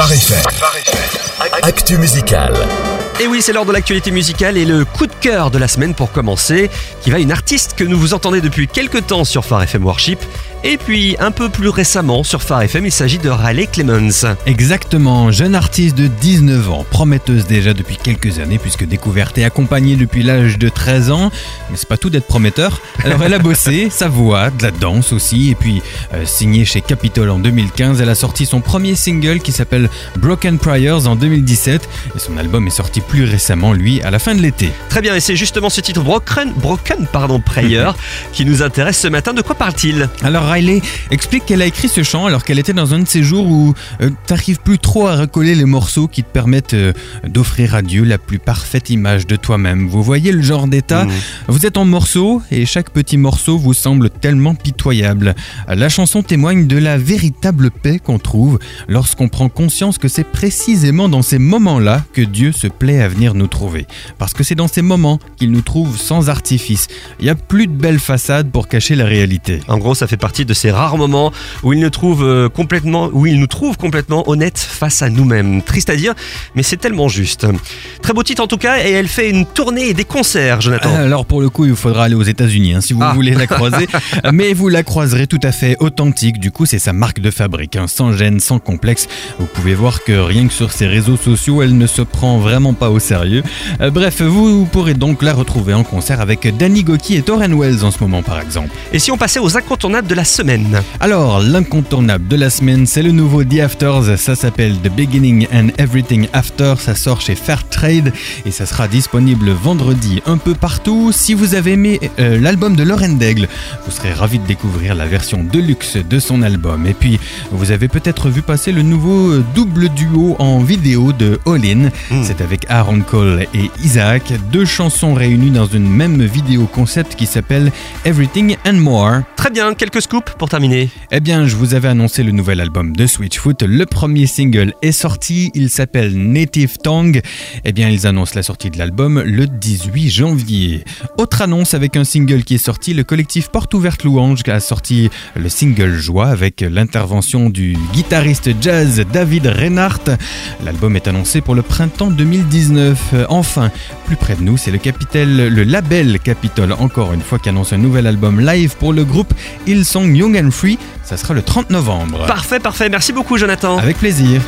Phare FM. Actu musical. Et oui, c'est l'heure de l'actualité musicale et le coup de cœur de la semaine pour commencer, qui va une artiste que nous vous entendez depuis quelques temps sur Phare FM Worship. Et puis, un peu plus récemment, sur Phare FM, il s'agit de Riley Clemens. Exactement, jeune artiste de 19 ans, prometteuse déjà depuis quelques années puisque découverte et accompagnée depuis l'âge de 13 ans. Mais c'est pas tout d'être prometteur. Alors elle a bossé, sa voix, de la danse aussi, et puis euh, signée chez Capitol en 2015, elle a sorti son premier single qui s'appelle Broken Priors en 2017 et son album est sorti plus récemment, lui, à la fin de l'été. Très bien, et c'est justement ce titre Broken, Broken pardon, Prayer qui nous intéresse ce matin. De quoi parle-t-il? Alors Riley explique qu'elle a écrit ce chant alors qu'elle était dans un de ces jours où euh, t'arrives plus trop à recoller les morceaux qui te permettent euh, d'offrir à Dieu la plus parfaite image de toi-même. Vous voyez le genre d'état? Mhm. Vous êtes en morceaux et chaque petit morceau vous semble tellement pitoyable. La chanson témoigne de la véritable paix qu'on trouve lorsqu'on prend conscience que c'est précisément dans ces moments-là que Dieu se plaît à venir nous trouver. Parce que c'est dans ces moments qu'il nous trouve sans artifice. Il n'y a plus de belles façades pour cacher la réalité. En gros, ça fait partie de ces rares moments où il nous trouve euh, complètement, où il nous trouve complètement honnêtes face à nous-mêmes. Triste à dire, mais c'est tellement juste. Très beau titre en tout cas, et elle fait une tournée et des concerts, Jonathan. Alors pour le coup, il faudra aller aux États-Unis hein, si vous Ah. voulez la croiser, mais vous la croiserez tout à fait authentique. Du coup, c'est sa marque de fabrique, hein, sans gêne, sans complexe. Vous pouvez voir que rien que sur ses réseaux sociaux, elle ne se prend vraiment pas au sérieux. Euh, bref, vous pourrez donc la retrouver en concert avec Danny Goki et Torren Wells en ce moment, par exemple. Et si on passait aux incontournables de la semaine Alors, l'incontournable de la semaine, c'est le nouveau The Afters. Ça s'appelle The Beginning and Everything After. Ça sort chez Fairtrade et ça sera disponible vendredi un peu partout. Si vous avez aimé euh, l'album de Lauren Daigle, vous serez ravi de découvrir la version deluxe de son album. Et puis, vous avez peut-être vu passer le nouveau euh, double duo en vidéo de All In. Mm. C'est avec Aaron Cole et Isaac, deux chansons réunies dans une même vidéo concept qui s'appelle Everything and More. Très bien, quelques scoops pour terminer. Eh bien, je vous avais annoncé le nouvel album de Switchfoot. Le premier single est sorti, il s'appelle Native Tongue. Eh bien, ils annoncent la sortie de l'album le 18 janvier. Autre annonce avec un single qui est sorti, le collectif Porte Ouverte Louange a sorti le single Joie avec l'intervention du guitariste jazz David Reinhardt. L'album est annoncé pour le printemps 2019. Euh, Enfin, plus près de nous, c'est le le label Capitol, encore une fois, qui annonce un nouvel album live pour le groupe Hillsong Young and Free. Ça sera le 30 novembre. Parfait, parfait. Merci beaucoup, Jonathan. Avec plaisir.